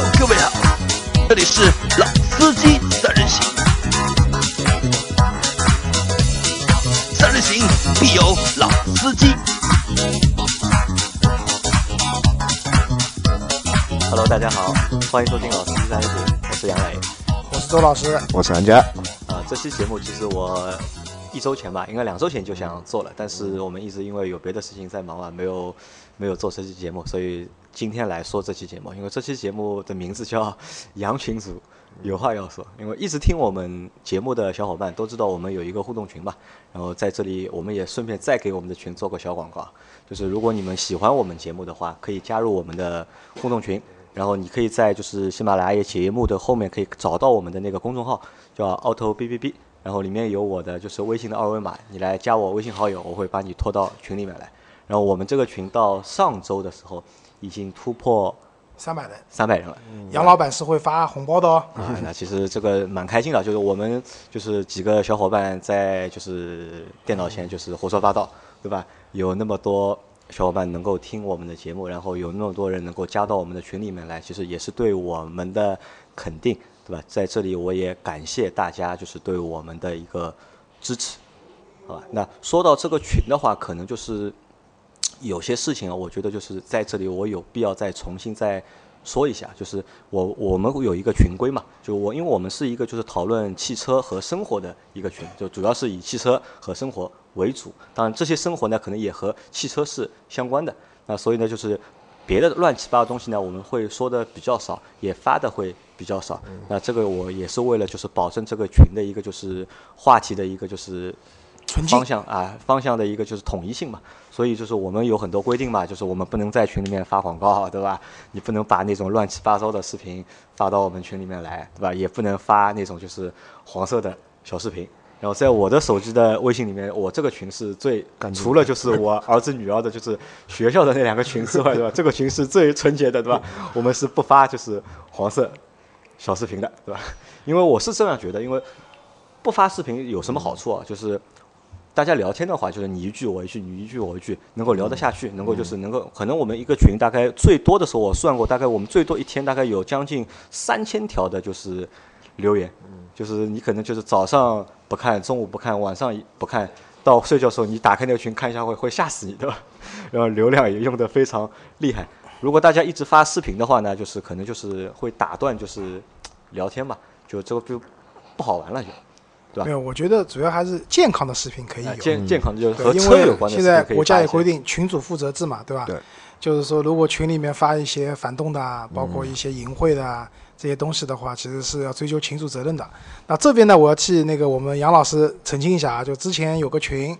Hello，各位好，这里是老司机三人行，三人行必有老司机。Hello，大家好，欢迎收听老司机三人行，我是杨磊。我是周老师，我是安佳，啊，这期节目其实我一周前吧，应该两周前就想做了，但是我们一直因为有别的事情在忙啊，没有没有做这期节目，所以今天来说这期节目。因为这期节目的名字叫《羊群组》，有话要说。因为一直听我们节目的小伙伴都知道，我们有一个互动群嘛，然后在这里我们也顺便再给我们的群做个小广告，就是如果你们喜欢我们节目的话，可以加入我们的互动群。然后你可以在就是喜马拉雅节目的后面可以找到我们的那个公众号，叫 auto b b b，然后里面有我的就是微信的二维码，你来加我微信好友，我会把你拖到群里面来。然后我们这个群到上周的时候已经突破三百人，三百人了，杨老板是会发红包的哦。啊，那其实这个蛮开心的，就是我们就是几个小伙伴在就是电脑前就是胡说八道，对吧？有那么多小伙伴能够听我们的节目，然后有那么多人能够加到我们的群里面来，其实也是对我们的肯定，对吧？在这里我也感谢大家，就是对我们的一个支持，好吧？那说到这个群的话，可能就是有些事情啊，我觉得就是在这里我有必要再重新再说一下，就是我我们有一个群规嘛，就我因为我们是一个就是讨论汽车和生活的一个群，就主要是以汽车和生活为主，当然这些生活呢可能也和汽车是相关的，那所以呢就是别的乱七八糟东西呢我们会说的比较少，也发的会比较少，那这个我也是为了就是保证这个群的一个就是话题的一个就是方向啊，方向的一个就是统一性嘛。所以就是我们有很多规定嘛，就是我们不能在群里面发广告，对吧？你不能把那种乱七八糟的视频发到我们群里面来，对吧？也不能发那种就是黄色的小视频。然后在我的手机的微信里面，我这个群是最除了就是我儿子女儿的，就是学校的那两个群之外，对吧？这个群是最纯洁的，对吧？我们是不发就是黄色小视频的，对吧？因为我是这样觉得，因为不发视频有什么好处啊？就是大家聊天的话，就是你一句我一句，你一句我一句，能够聊得下去，能够就是能够，可能我们一个群大概最多的时候，我算过，大概我们最多一天大概有将近三千条的，就是留言，就是你可能就是早上不看，中午不看，晚上不看，到睡觉的时候你打开那个群看一下会会吓死你，对吧？然后流量也用的非常厉害。如果大家一直发视频的话呢，就是可能就是会打断就是聊天嘛，就这个就不好玩了就。对吧没有，我觉得主要还是健康的视频可以啊有。健健康的就是和车有为关的现在国家也规定群主负责制嘛，对吧？对。就是说，如果群里面发一些反动的啊，包括一些淫秽的啊这些东西的话，其实是要追究群主责任的。那这边呢，我要替那个我们杨老师澄清一下啊，就之前有个群，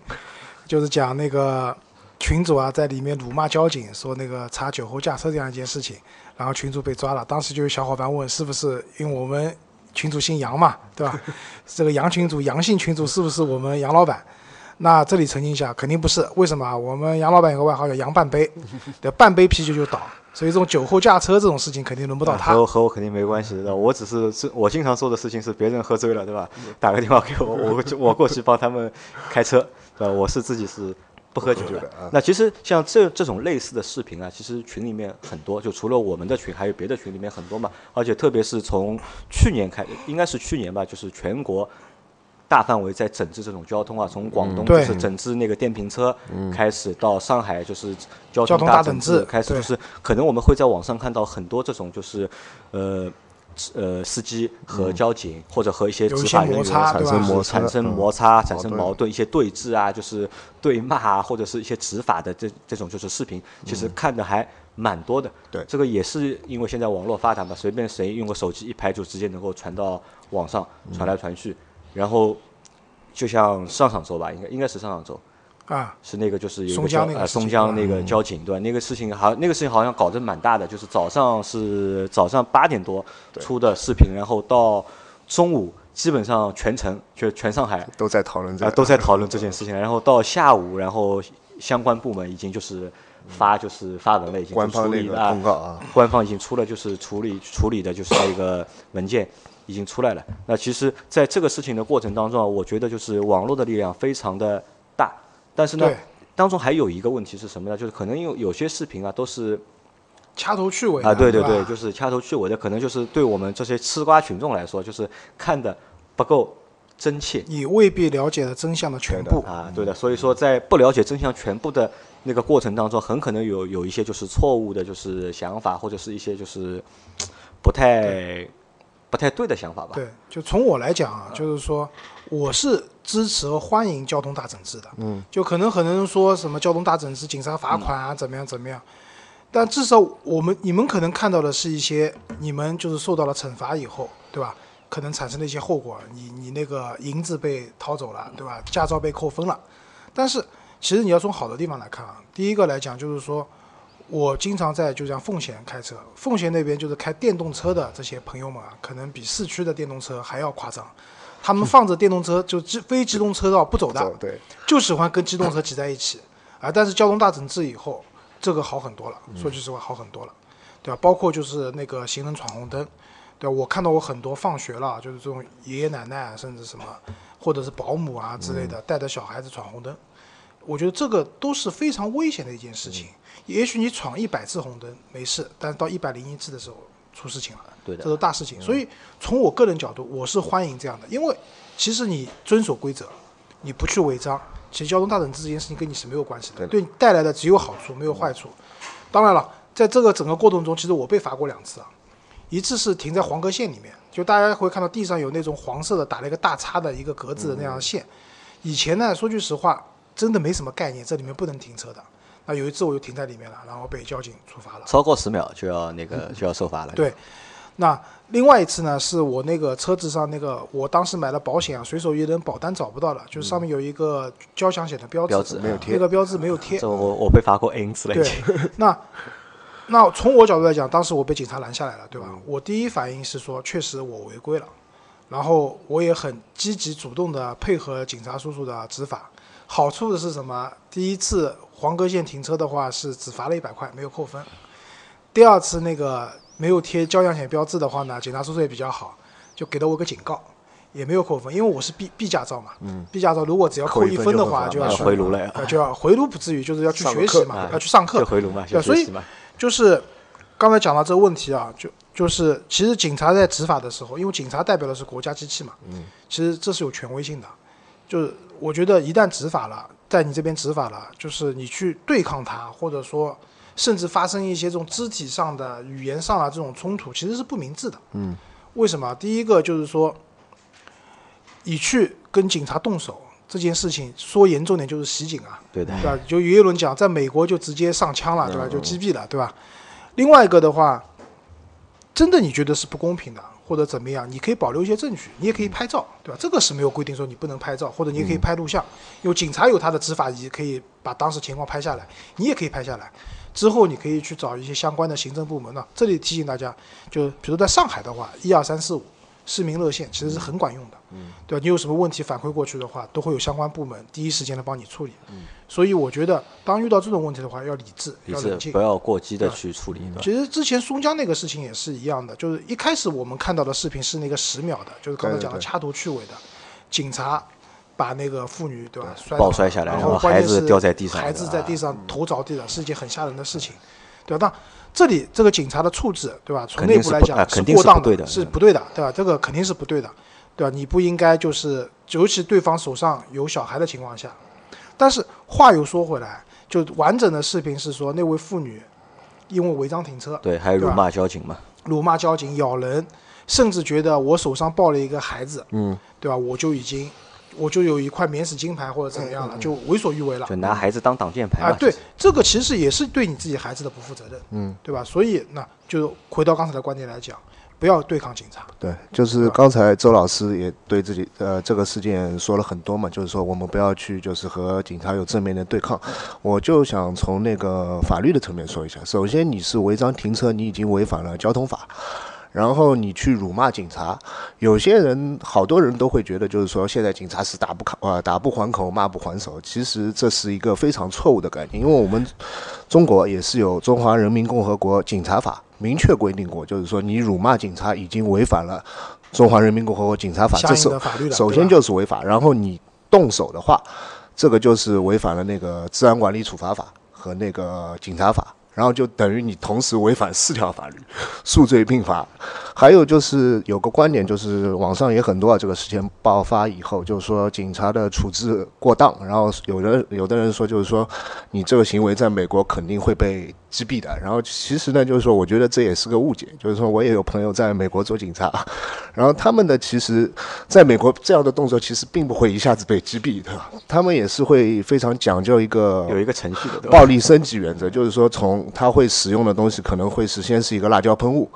就是讲那个群主啊在里面辱骂交警，说那个查酒后驾车这样一件事情，然后群主被抓了。当时就有小伙伴问，是不是因为我们群主姓杨嘛，对吧？这个杨群主、杨姓群主是不是我们杨老板？那这里澄清一下，肯定不是。为什么啊？我们杨老板有个外号叫“杨半杯”，对，半杯啤酒就倒，所以这种酒后驾车这种事情肯定轮不到他和。我和我肯定没关系的，我只是是我经常做的事情是别人喝醉了，对吧？打个电话给我，我就我过去帮他们开车，对吧？我是自己是不喝酒的。那其实像这这种类似的视频啊，其实群里面很多，就除了我们的群，还有别的群里面很多嘛。而且特别是从去年开，应该是去年吧，就是全国。大范围在整治这种交通啊，从广东就是整治那个电瓶车开始，到上海就是交交通大整治开始，就是可能我们会在网上看到很多这种就是，呃。呃，司机和交警、或者和一些执法人员产生摩擦产生嗯。摩擦、产生矛盾、一些对峙啊，就是对骂啊，或者是一些执法的这这种就是视频，其实看的还蛮多的。对。这个也是因为现在网络发达嘛，随便谁用个手机一拍就直接能够传到网上，传来传去。然后就像上上周吧，应该应该是上上周，啊，是那个就是有个交呃江那个事情松江那个交警对吧？那个事情好，那个事情好像搞得蛮大的，就是早上是早上八点多出的视频，然后到中午基本上全城就全上海都在讨论这都在讨论这件事情，然后到下午，然后相关部门已经就是发就是发文了，已经处方那个理了通告啊，官方已经出了就是处理处理的就是那个文件已经出来了。那其实在这个事情的过程当中啊，我觉得就是网络的力量非常的大，但是呢，当中还有一个问题是什么呢？就是可能有有些视频啊都是掐头去尾的啊，对对对，就是掐头去尾的，可能就是对我们这些吃瓜群众来说，就是看的不够真切你未必了解了真相的全部。啊，对的。所以说，在不了解真相全部的那个过程当中，很可能有有一些就是错误的，就是想法，或者是一些就是不太不太对的想法吧。对，就从我来讲啊，就是说我是支持和欢迎交通大整治的。嗯，就可能很多人说什么交通大整治，警察罚款啊，怎么样怎么样。但至少我们你们可能看到的是一些你们就是受到了惩罚以后，对吧？可能产生的一些后果，你你那个银子被掏走了，对吧？驾照被扣分了。但是其实你要从好的地方来看啊，第一个来讲就是说，我经常在就像奉贤开车，奉贤那边就是开电动车的这些朋友们啊，可能比市区的电动车还要夸张。他们放着电动车就机非机动车道不走的，走对，就喜欢跟机动车挤在一起啊。但是交通大整治以后，这个好很多了，说句实话好很多了，对吧？包括就是那个行人闯红灯，对吧？我看到我很多放学了，就是这种爷爷奶奶啊，甚至什么，或者是保姆啊之类的，带着小孩子闯红灯，我觉得这个都是非常危险的一件事情。也许你闯一百次红灯没事，但是到一百零一次的时候出事情了。对的这都大事情。所以从我个人角度，我是欢迎这样的，因为其实你遵守规则，你不去违章，其实交通大整治这件事情跟你是没有关系的，对你带来的只有好处，没有坏处。当然了，在这个整个过程中，其实我被罚过两次啊，一次是停在黄格线里面，就大家会看到地上有那种黄色的打了一个大叉的一个格子的那样的线。以前呢，说句实话，真的没什么概念，这里面不能停车的。那有一次我就停在里面了，然后被交警处罚了。超过十秒就要那个就要受罚了。对，那另外一次呢，是我那个车子上那个，我当时买了保险啊，随手一扔，保单找不到了，就是上面有一个交强险的标志，标志没有贴那个标志没有贴这。我我被罚过 N 次了已对经。，那那从我角度来讲，当时我被警察拦下来了，对吧？我第一反应是说，确实我违规了，然后我也很积极主动的配合警察叔叔的执法。好处的是什么？第一次黄格线停车的话是只罚了一百块，没有扣分。第二次那个没有贴交强险标志的话呢，警察叔叔也比较好，就给了我个警告，也没有扣分，因为我是 B B 驾照嘛。嗯。B 驾照如果只要扣扣一分的话，就要去回炉了就要回炉不至于，就是要去学习嘛，啊要去上课。回炉嘛，对所以就是刚才讲到这个问题啊，就就是其实警察在执法的时候，因为警察代表的是国家机器嘛，嗯，其实这是有权威性的。就是我觉得一旦执法了，在你这边执法了，就是你去对抗他，或者说甚至发生一些这种肢体上的、语言上的这种冲突，其实是不明智的。嗯，为什么？第一个就是说，你去跟警察动手这件事情，说严重点就是袭警啊。对的，对吧？就有一轮讲，在美国就直接上枪了，对吧？就击毙了，对吧？另外一个的话，真的你觉得是不公平的，或者怎么样，你可以保留一些证据，你也可以拍照，对吧？这个是没有规定说你不能拍照，或者你也可以拍录像，因为警察有他的执法仪，可以把当时情况拍下来，你也可以拍下来。之后你可以去找一些相关的行政部门呢。这里提醒大家，就比如在上海的话，一二三四五市民热线其实是很管用的，嗯，对吧？你有什么问题反馈过去的话，都会有相关部门第一时间来帮你处理。嗯，所以我觉得，当遇到这种问题的话，要理智，理要冷静不。要过激的去处理。其实之前松江那个事情也是一样的，就是一开始我们看到的视频是那个十秒的，就是刚才讲的掐头去尾的，警察把那个妇女对吧摔倒抱摔下来然然后孩子掉在地上孩子在地上头着地了，是一件很吓人的事情，对吧？那这里这个警察的处置，对吧？从内部来讲是过当是的是不对的，对吧？这个肯定是不对的，对吧？你不应该就是，尤其对方手上有小孩的情况下。但是话又说回来，就完整的视频是说那位妇女因为违章停车，对，还有辱骂交警嘛。辱骂交警、咬人，甚至觉得我手上抱了一个孩子，嗯，对吧？我就已经，我就有一块免死金牌或者怎么样了，就为所欲为了。就拿孩子当挡箭牌嘛。，啊对，这个其实也是对你自己孩子的不负责任，嗯，对吧？所以那就回到刚才的观点来讲，不要对抗警察，对，就是刚才周老师也对自己呃这个事件说了很多嘛，就是说我们不要去就是和警察有正面的对抗。我就想从那个法律的层面说一下，首先你是违章停车，你已经违反了交通法。然后你去辱骂警察，有些人好多人都会觉得，就是说现在警察是打不口呃打不还口骂不还手，其实这是一个非常错误的概念，因为我们中国也是有《中华人民共和国警察法》明确规定过，就是说你辱骂警察已经违反了《中华人民共和国警察法》，这是法律了。首先就是违法，然后你动手的话，这个就是违反了那个《治安管理处罚法》和那个警察法，然后就等于你同时违反四条法律，数罪并罚。还有就是有个观点，就是网上也很多啊，这个事件爆发以后，就是说警察的处置过当，然后有的有的人说，就是说你这个行为在美国肯定会被击毙的。然后其实呢，就是说我觉得这也是个误解，就是说我也有朋友在美国做警察，然后他们的其实在美国这样的动作其实并不会一下子被击毙的，他们也是会非常讲究一个有一个程序的，暴力升级原则，就是说从他会使用的东西可能会是先是一个辣椒喷雾，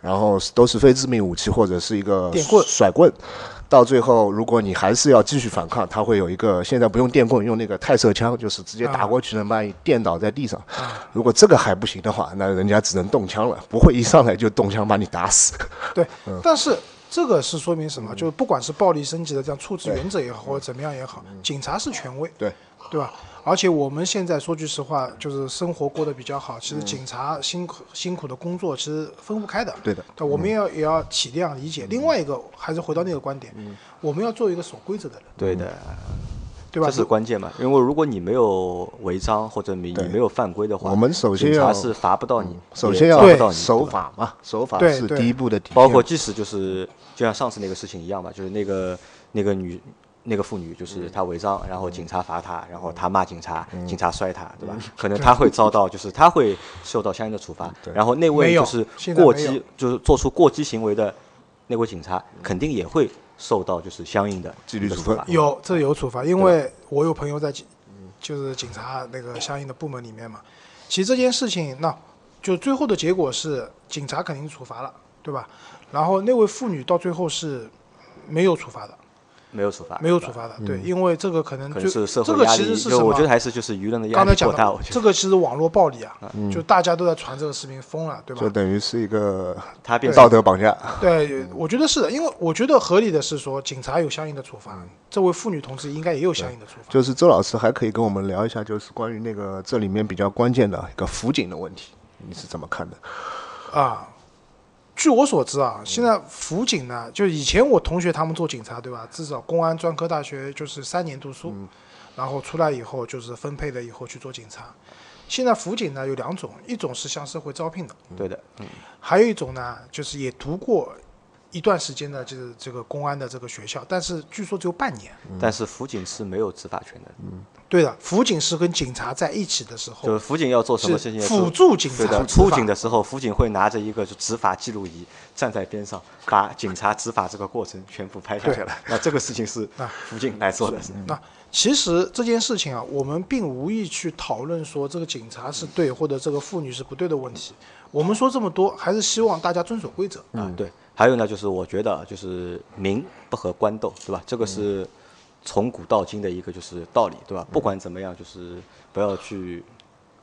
然后都是非致命武器或者是一个电棍甩棍，到最后如果你还是要继续反抗，他会有一个现在不用电棍，用那个泰射枪，就是直接打过去能把你电倒在地上。如果这个还不行的话，那人家只能动枪了，不会一上来就动枪把你打死。对，但是这个是说明什么？就是不管是暴力升级的这样处置原则也好，或者怎么样也好，警察是权威，对，对吧？而且我们现在说句实话，就是生活过得比较好，其实警察辛苦辛苦的工作其实分不开的。对的，对，我们也要也要体谅理解。另外一个还是回到那个观点，我们要做一个守规则的人，对的，对吧？这是关键嘛？因为如果你没有违章或者你你没有犯规的话，我们首先警察要是罚不到你，首先要抓不到你守法嘛，守法是第一步的底。包括即使就是就像上次那个事情一样吧，就是那个那个女那个妇女，就是她违章，然后警察罚她，然后她骂警察，警察摔她，对吧？可能她会遭到就是她会受到相应的处罚，然后那位就是过激就是做出过激行为的那位警察，肯定也会受到就是相应的纪律处分。有这有处罚，因为我有朋友在警，就是警察那个相应的部门里面嘛。其实这件事情，那就最后的结果是警察肯定处罚了，对吧？然后那位妇女到最后是没有处罚的，没有处罚，没有处罚的，对，因为这个可能就是这个其实是什么？我觉得还是就是舆论的压刚才讲力过大，这个其实网络暴力啊，就大家都在传这个视频疯了，对吧就？等于是一个他变道德绑架。对，我觉得是的，因为我觉得合理的是说，警察有相应的处罚，这位妇女同志应该也有相应的处罚。就是周老师还可以跟我们聊一下，就是关于那个这里面比较关键的一个辅警的问题，你是怎么看的？啊，据我所知啊，现在辅警呢，就以前我同学他们做警察，对吧？至少公安专科大学就是三年读书，然后出来以后就是分配了以后去做警察。现在辅警呢有两种，一种是向社会招聘的，对的，嗯，还有一种呢就是也读过一段时间的就是这个公安的这个学校，但是据说只有半年。但是辅警是没有执法权的，嗯对的，辅警是跟警察在一起的时就是候，辅警要做什么事情辅助警对的，察出警的时候，辅警会拿着一个就执法记录仪站在边上，把警察执法这个过程全部拍下来了。那这个事情是啊辅警来做的，那其实这件事情啊，我们并无意去讨论说这个警察是对或者这个妇女是不对的问题。我们说这么多，还是希望大家遵守规则。啊，对。还有呢，就是我觉得就是民不和官斗，对吧？这个是从古到今的一个就是道理，对吧？不管怎么样，就是不要去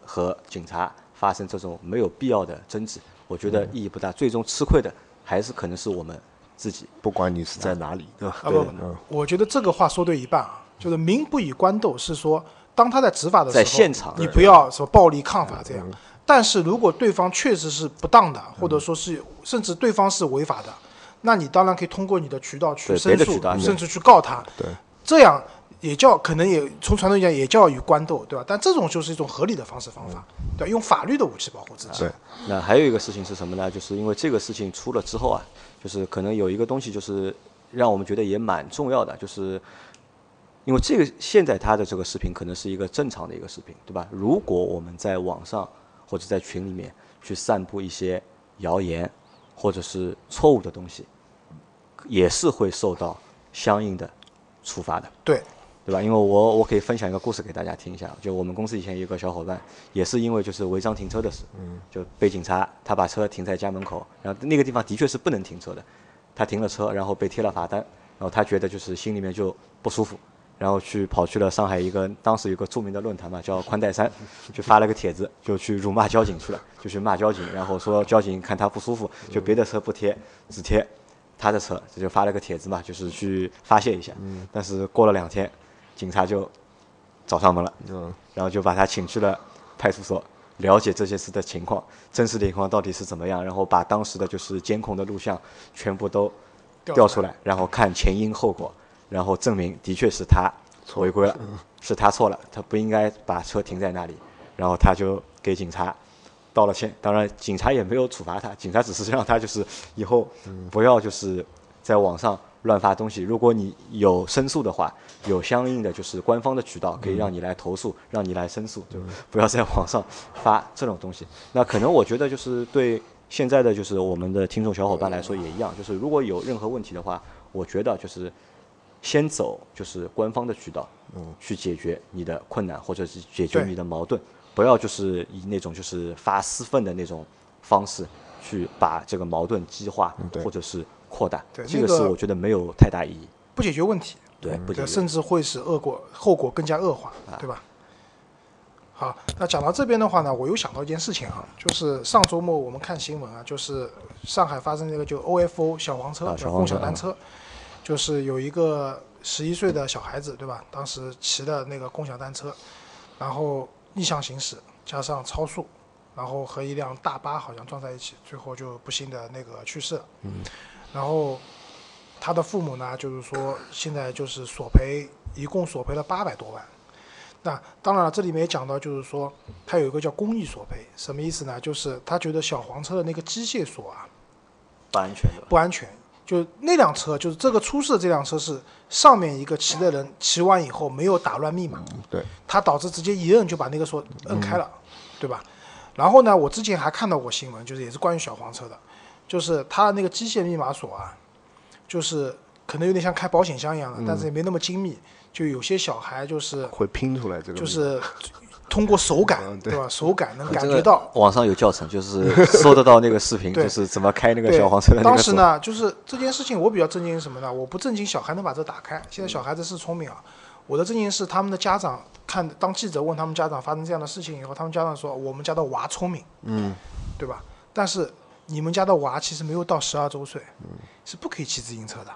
和警察发生这种没有必要的争执，我觉得意义不大。最终吃亏的还是可能是我们自己。不管你是在哪里，对吧？啊不，我觉得这个话说对一半啊，就是民不与官斗，是说当他在执法的时候，在现场你不要说暴力抗法这样。但是如果对方确实是不当的，或者说是甚至对方是违法的，那你当然可以通过你的渠道去申诉甚至去告他。对，这样也叫可能也从传统讲也叫与官斗，对吧？但这种就是一种合理的方式方法，对，用法律的武器保护自己。对那还有一个事情是什么呢？就是因为这个事情出了之后啊，就是可能有一个东西，就是让我们觉得也蛮重要的，就是因为这个现在他的这个视频可能是一个正常的一个视频，对吧？如果我们在网上或者在群里面去散布一些谣言或者是错误的东西，也是会受到相应的处罚的。对，对吧？因为我我可以分享一个故事给大家听一下，就我们公司以前有个小伙伴，也是因为就是违章停车的事，就被警察他把车停在家门口，然后那个地方的确是不能停车的，他停了车，然后被贴了罚单，然后他觉得就是心里面就不舒服，然后去跑去了上海一个当时有个著名的论坛嘛，叫宽带山，就发了个帖子，就去辱骂交警去了，就去骂交警，然后说交警看他不舒服，就别的车不贴，只贴他的车，这就发了个帖子嘛，就是去发泄一下。但是过了两天，警察就找上门了，嗯，然后就把他请去了派出所，了解这些事的情况，真实的情况到底是怎么样，然后把当时的就是监控的录像全部都调出来，然后看前因后果，然后证明的确是他违规了，是他错了，他不应该把车停在那里，然后他就给警察道了歉。当然，警察也没有处罚他，警察只是让他就是以后不要就是在网上乱发东西。如果你有申诉的话，有相应的就是官方的渠道可以让你来投诉，让你来申诉，就不要在网上发这种东西。那可能我觉得就是对现在的就是我们的听众小伙伴来说也一样，就是如果有任何问题的话，我觉得就是先走就是官方的渠道，嗯，去解决你的困难或者是解决你的矛盾，不要就是以那种就是发私愤的那种方式去把这个矛盾激化或者是扩大，对这个是我觉得没有太大意义。不解决问题，对，不解对，决甚至会使恶果后果更加恶化，对吧？好，那讲到这边的话呢，我又想到一件事情啊，就是上周末我们看新闻啊，就是上海发生那个就 OFO 小黄车，小黄车享单车，就是有一个十一岁的小孩子，对吧？当时骑的那个共享单车，然后逆向行驶，加上超速，然后和一辆大巴好像撞在一起，最后就不幸的那个去世了。嗯，然后他的父母呢，就是说现在就是索赔，一共索赔了八百多万。那当然了，这里面也讲到，就是说他有一个叫公益索赔，什么意思呢？就是他觉得小黄车的那个机械锁啊不安全的。不安全，就那辆车，就是这个出事的这辆车是上面一个骑的人骑完以后没有打乱密码，对，他导致直接一摁就把那个锁摁开了，对吧？然后呢，我之前还看到过新闻，就是也是关于小黄车的，就是它那个机械密码锁啊，就是可能有点像开保险箱一样的，但是也没那么精密，就有些小孩就是会拼出来这个，就是通过手感，嗯对对吧？手感能感觉到。网上有教程，就是搜得到那个视频，就是怎么开那个对小黄车。当时呢，就是这件事情，我比较震惊是什么呢？我不震惊小孩能把这打开，现在小孩子是聪明啊。我的震惊是他们的家长看，当记者问他们家长发生这样的事情以后，他们家长说我们家的娃聪明，嗯，对吧？但是你们家的娃其实没有到十二周岁，是不可以骑自行车的，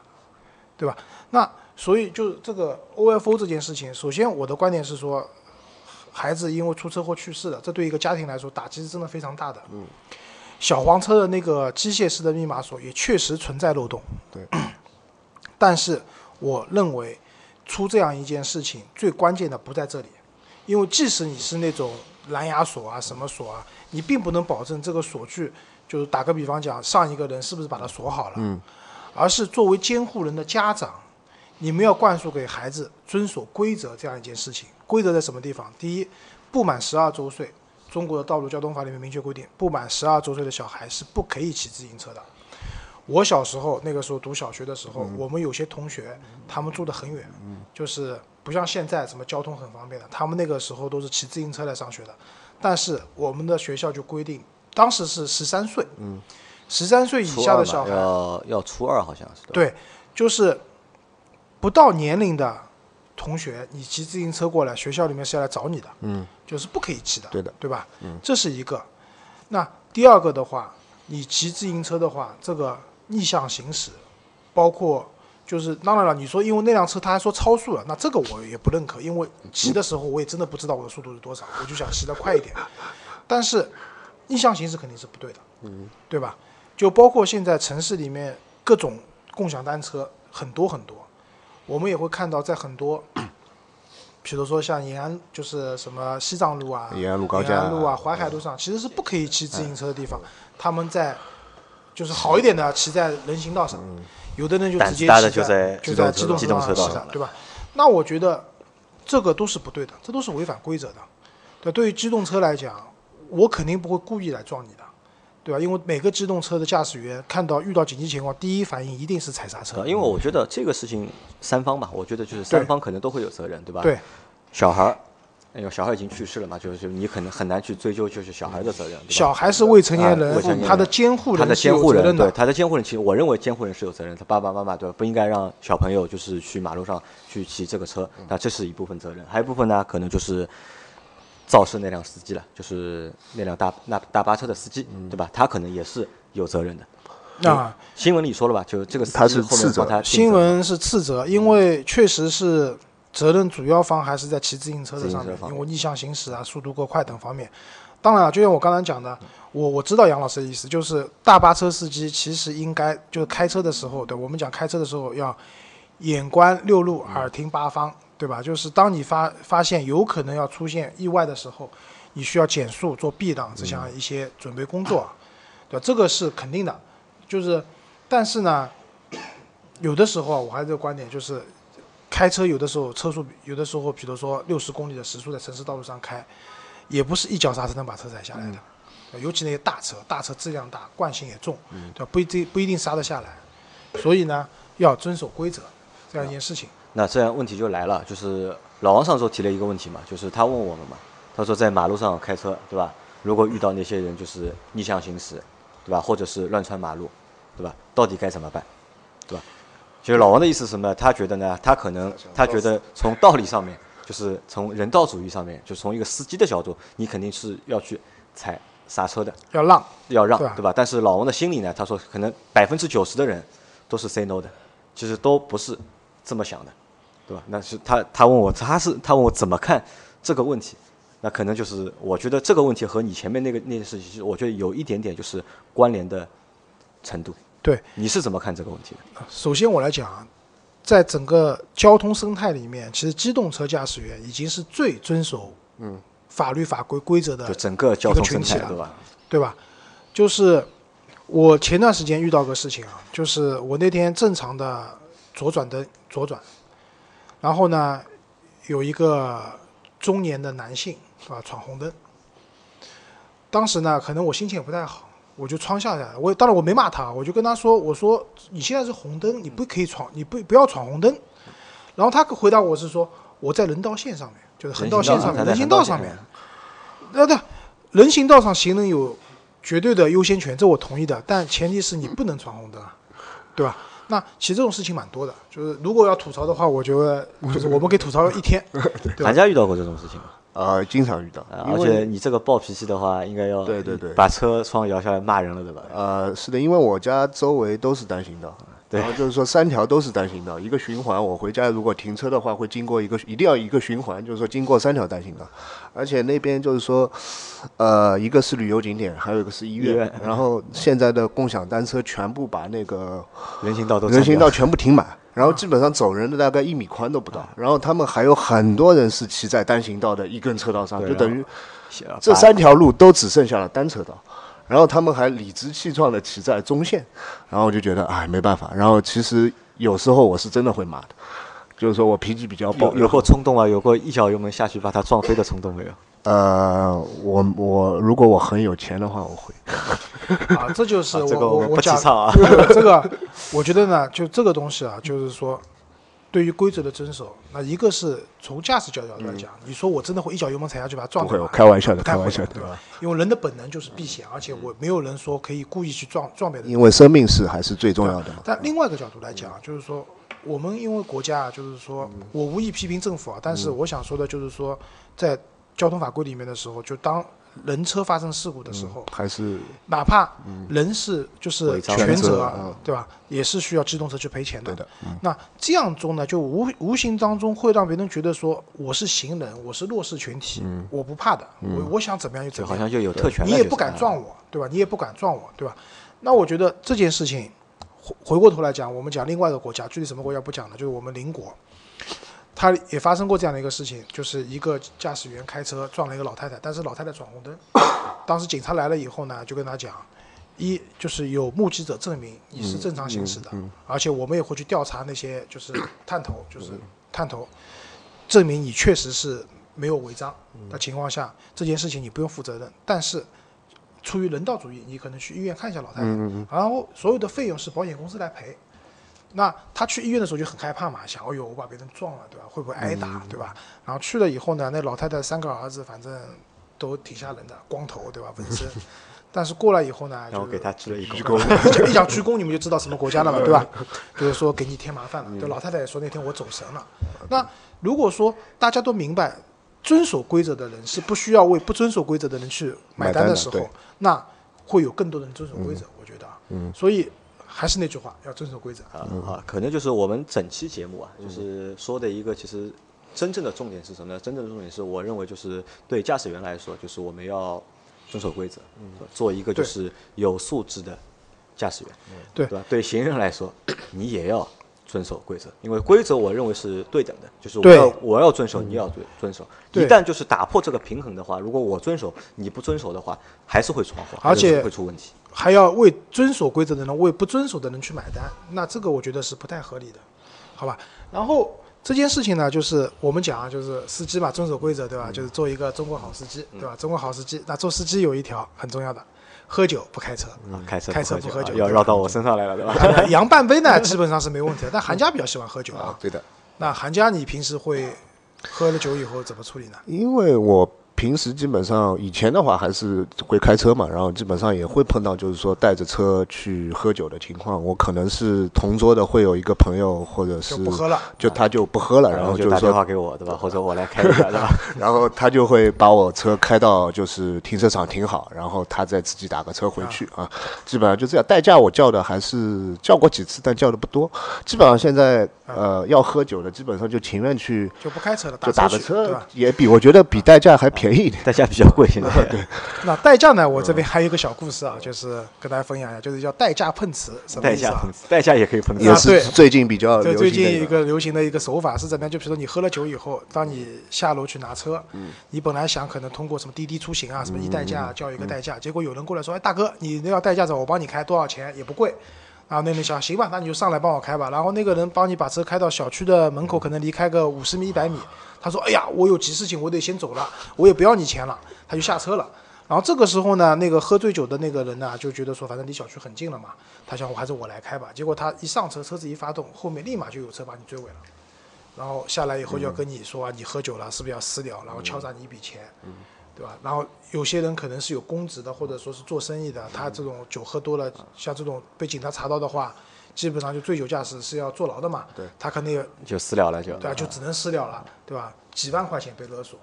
对吧？那所以就这个 OFO 这件事情，首先我的观点是说，孩子因为出车祸去世了，这对一个家庭来说打击是真的非常大的。嗯，小黄车的那个机械式的密码锁也确实存在漏洞。对，但是我认为出这样一件事情，最关键的不在这里，因为即使你是那种蓝牙锁啊、什么锁啊，你并不能保证这个锁具，就是打个比方讲，上一个人是不是把它锁好了，嗯，而是作为监护人的家长，你们要灌输给孩子遵守规则这样一件事情。规则在什么地方？第一，不满十二周岁，中国的道路交通法里面明确规定，不满十二周岁的小孩是不可以骑自行车的。我小时候那个时候读小学的时候，我们有些同学他们住得很远，就是不像现在什么交通很方便的，他们那个时候都是骑自行车来上学的。但是我们的学校就规定，当时是十三岁，十三岁以下的小孩，要要初二好像是对，就是不到年龄的同学，你骑自行车过来，学校里面是要来找你的，嗯，就是不可以骑的，对的，对吧？嗯，这是一个。那第二个的话，你骑自行车的话，这个逆向行驶，包括就是当然了，你说因为那辆车他还说超速了，那这个我也不认可，因为骑的时候我也真的不知道我的速度是多少，我就想骑得快一点。但是逆向行驶肯定是不对的，嗯，对吧？就包括现在城市里面各种共享单车很多很多，我们也会看到在很多，比如说像延安，就是什么西藏路啊、延安路高架延安路啊、淮海路上，其实是不可以骑自行车的地方，他们在就是好一点的骑在人行道上，有的人就直接骑就在就在机动车道机动车道上，骑的对吧？那我觉得这个都是不对的，这都是违反规则的。对，对于机动车来讲，我肯定不会故意来撞你的，对吧？因为每个机动车的驾驶员看到遇到紧急情况，第一反应一定是踩刹车，因为我觉得这个事情三方吧，我觉得就是三方可能都会有责任，对吧？对，小孩儿，因为小孩已经去世了嘛，就是你可能很难去追究就是小孩的责任，对？小孩是未成年啊人，他的监护他的人是监护人。对他的监护人，其实我认为监护人是有责任，他爸爸妈妈对吧？不应该让小朋友就是去马路上去骑这个车，那这是一部分责任，还有一部分呢，可能就是肇事那辆司机了，就是那辆大那大巴车的司机，对吧？他可能也是有责任的。那新闻里说了吧，就这个他是后面次责新闻是次责，因为确实是责任主要方还是在骑自行车的上面因为逆向行驶啊、速度过快等方面。当然了，就像我刚才讲的，我我知道杨老师的意思，就是大巴车司机其实应该就是开车的时候，对我们讲开车的时候要眼观六路，耳听八方，对吧？就是当你发发现有可能要出现意外的时候，你需要减速、做避让这项一些准备工作，对吧？这个是肯定的，就是，但是呢，有的时候啊我还是这个观点，就是开车有的时候车速，有的时候比如说六十公里的时速在城市道路上开，也不是一脚刹车能把车踩下来的，对尤其那些大车，大车质量大，惯性也重，对吧？不一定不一定刹得下来，所以呢，要遵守规则这样一件事情。那这样问题就来了，就是老王上周提了一个问题嘛，就是他问我们嘛，他说在马路上开车，对吧？如果遇到那些人就是逆向行驶，对吧？或者是乱穿马路，对吧？到底该怎么办，对吧？其实老王的意思是什么？他觉得呢，他可能他觉得从道理上面，就是从人道主义上面，就从一个司机的角度，你肯定是要去踩刹车的，要让，要让，对吧对吧？但是老王的心里呢，他说可能百分之九十的人都是 say no 的，其实都不是这么想的，对吧？那是他他问我，他是他问我怎么看这个问题，那可能就是我觉得这个问题和你前面那个那件事情，我觉得有一点点就是关联的程度。对，你是怎么看这个问题的？首先我来讲啊，在整个交通生态里面，其实机动车驾驶员已经是最遵守嗯法律法规规则的就整个交通生态，群体了对吧？对吧？就是我前段时间遇到个事情啊，就是我那天正常的左转灯左转，然后呢，有一个中年的男性啊闯红灯，当时呢，可能我心情也不太好，我就窗下来了。我当然我没骂他，我就跟他说：“我说你现在是红灯，你不可以闯，你不不要闯红灯。”然后他回答我是说：“我在人道线上面，就是横道线上面，人行道上面。”那对，人行道上行人有绝对的优先权，这我同意的，但前提是你不能闯红灯啊，对吧？那其实这种事情蛮多的，就是如果要吐槽的话，我觉得就是我们可以吐槽一天，对吧韩？家遇到过这种事情吗？呃，经常遇到而且你这个暴脾气的话，应该要对对对把车窗摇下来骂人了，对吧？呃，是的，因为我家周围都是单行道，对然后就是说三条都是单行道，一个循环，我回家如果停车的话，会经过一个一定要一个循环，就是说经过三条单行道，而且那边就是说，呃，一个是旅游景点，还有一个是医院，医院。然后现在的共享单车全部把那个人行道都人行道全部停满，然后基本上走人的大概一米宽都不到，然后他们还有很多人是骑在单行道的一根车道上，就等于这三条路都只剩下了单车道，然后他们还理直气壮的骑在中线，然后我就觉得哎没办法，然后其实有时候我是真的会骂的，就是说我脾气比较暴，有有过冲动啊，有过一脚油门下去把他撞飞的冲动没有？呃，我我如果我很有钱的话，我会。啊，这就是我 啊这个我们不提我我讲倡啊 这个，我觉得呢，就这个东西啊，就是说，对于规则的遵守，那一个是从驾驶角度来讲，你说我真的会一脚油门踩下去把它撞不会？我开玩笑的开玩笑的对吧？因为人的本能就是避险，而且我没有人说可以故意去撞撞别人。因为生命是还是最重要的嘛。但另外一个角度来讲，就是说，我们因为国家，就是说我无意批评政府啊，但是我想说的就是说，在交通法规里面的时候，就当人车发生事故的时候，还是哪怕人是就是全责对吧？也是需要机动车去赔钱的。那这样中呢，就无无形当中会让别人觉得说，我是行人，我是弱势群体，我不怕的，我我想怎么样就怎么样。好像就有特权你也不敢撞我，对吧？你也不敢撞我，对吧？那我觉得这件事情，回回过头来讲，我们讲另外一个国家，具体什么国家不讲了，就是我们邻国，它也发生过这样的一个事情，就是一个驾驶员开车撞了一个老太太，但是老太太闯红灯，当时警察来了以后呢，就跟他讲，一就是有目击者证明你是正常行驶的，而且我们也会去调查那些就是探头，就是探头，证明你确实是没有违章。的情况下，这件事情你不用负责任。但是出于人道主义，你可能去医院看一下老太太，然后所有的费用是保险公司来赔。那他去医院的时候就很害怕嘛，想，哎呦，我把别人撞了，对吧？会不会挨打，对吧？然后去了以后呢，那老太太三个儿子，反正都挺吓人的，光头，对吧？纹身。但是过来以后呢，就是然后给他鞠了一 一躬。讲一讲鞠躬，你们就知道什么国家了嘛，对吧？就是说给你添麻烦了。对，老太太也说那天我走神了。那如果说大家都明白，遵守规则的人是不需要为不遵守规则的人去买单的时候那会有更多人遵守规则。我觉得，嗯，所以还是那句话，要遵守规则。啊啊，可能就是我们整期节目啊，就是说的一个其实真正的重点是什么呢？真正的重点是我认为就是对驾驶员来说，就是我们要遵守规则，做一个就是有素质的驾驶员，对对吧？对行人来说，你也要遵守规则，因为规则我认为是对等的，就是我要我要遵守，你要遵遵守。一旦就是打破这个平衡的话，如果我遵守，你不遵守的话，还是会闯祸，而且会出问题。还要为遵守规则的人为不遵守的人去买单，那这个我觉得是不太合理的，好吧？然后这件事情呢，就是我们讲啊，就是司机嘛，遵守规则，对吧？就是做一个中国好司机，对吧？中国好司机，那做司机有一条很重要的，喝酒不开车。啊开车开车不不喝酒啊要绕到我身上来了，对吧？啊杨半杯呢，基本上是没问题的，但韩家 比较喜欢喝酒啊。对的，那韩家，你平时会喝了酒以后怎么处理呢？因为我平时基本上以前的话还是会开车嘛，然后基本上也会碰到就是说带着车去喝酒的情况。我可能是同桌的会有一个朋友或者是就不喝了，就他就不喝了，然后就打电话给我，对吧？或者我来开一下，对吧？然后他就会把我车开到就是停车场停好，然后他再自己打个车回去啊。基本上就这样。代驾我叫的还是叫过几次，但叫的不多。基本上现在呃要喝酒的，基本上就情愿去就不开车了，就打个车也比我觉得比代驾还便宜一点。代驾比较贵，现在。对，那代驾呢？我这边还有一个小故事啊，就是跟大家分享一下，就是叫代驾碰瓷，什么意思啊？驾碰瓷，代驾也可以碰瓷也是最近比较对，流最近一个个流行的一个手法是怎么样？就比如说你喝了酒以后，当你下楼去拿车，你本来想可能通过什么滴滴出行啊、什么一代驾啊叫一个代驾，结果有人过来说：“哎，大哥，你那要代驾走，我帮你开，多少钱也不贵。”然后那人想，行吧，那你就上来帮我开吧。然后那个人帮你把车开到小区的门口，可能离开个五十米、一百米。他说：“哎呀，我有急事情，我得先走了，我也不要你钱了。”他就下车了。然后这个时候呢，那个喝醉酒的那个人呢，就觉得说，反正离小区很近了嘛，他想我还是我来开吧。结果他一上车，车子一发动，后面立马就有车把你追尾了。然后下来以后就要跟你说、啊，你喝酒了，是不是要私了？然后敲诈你一笔钱，对吧？然后有些人可能是有公职的，或者说是做生意的，他这种酒喝多了，像这种被警察查到的话，基本上就醉酒驾驶是要坐牢的嘛。对，他可能也就私了了就。对啊，就只能私了了，对吧？几万块钱被勒索，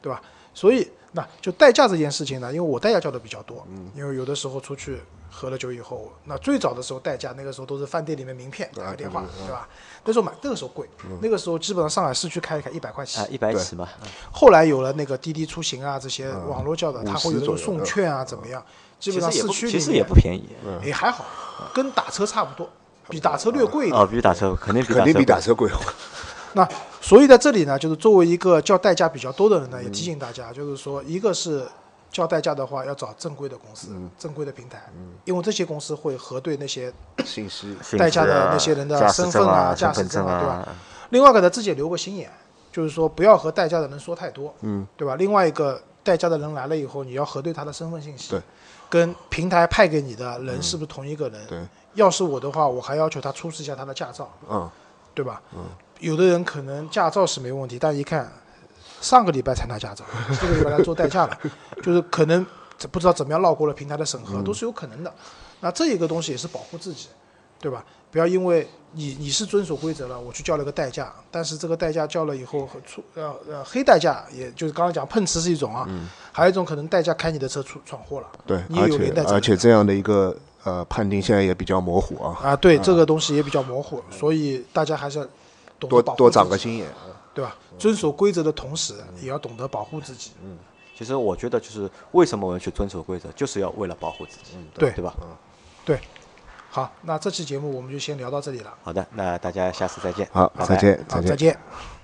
对吧？所以那就代驾这件事情呢，因为我代驾叫的比较多，因为有的时候出去喝了酒以后，那最早的时候代驾那个时候都是饭店里面名片打个电话，对吧？那时候买那个时候贵，那个时候基本上上海市区开一开一百块起啊，，一百起嘛。后来有了那个滴滴出行啊这些网络叫的，它50会有那种送券啊怎么样？基本上市区里其实也不便宜。也还好，跟打车差不多，比打车略贵一点。哦，比打车肯定比肯定比打车贵。那所以在这里呢，就是作为一个叫代驾比较多的人呢，也提醒大家，就是说，一个是叫代驾的话，要找正规的公司、正规的平台，因为这些公司会核对那些信息。代驾的那些人的身份啊、驾驶证证啊。对吧？啊。另外一个呢，自己也留个心眼，就是说不要和代驾的人说太多，嗯，对吧？另外一个代驾的人来了以后，你要核对他的身份信息，对，跟平台派给你的人是不是同一个人？对，要是我的话，我还要求他出示一下他的驾照，嗯，对吧？有的人可能驾照是没问题，但一看上个礼拜才拿驾照，这个礼拜来做代驾了，就是可能不知道怎么样绕过了平台的审核，都是有可能的。那这一个东西也是保护自己，对吧？不要因为你你是遵守规则了，我去叫了个代驾，但是这个代驾叫了以后和出呃呃黑代驾，也就是刚刚讲碰瓷是一种啊，还有一种可能代驾开你的车出闯祸了，对，你也而且有连带责任而且这样的一个呃判定现在也比较模糊啊，啊，对这个东西也比较模糊，所以大家还是要多多长自己个心眼。对吧？遵守规则的同时，也要懂得保护自己。嗯其实我觉得就是为什么我们去遵守规则，就是要为了保护自己，对对吧？嗯对，好，那这期节目我们就先聊到这里了。好的，那大家下次再见。好，拜拜再见，好，再见再。见。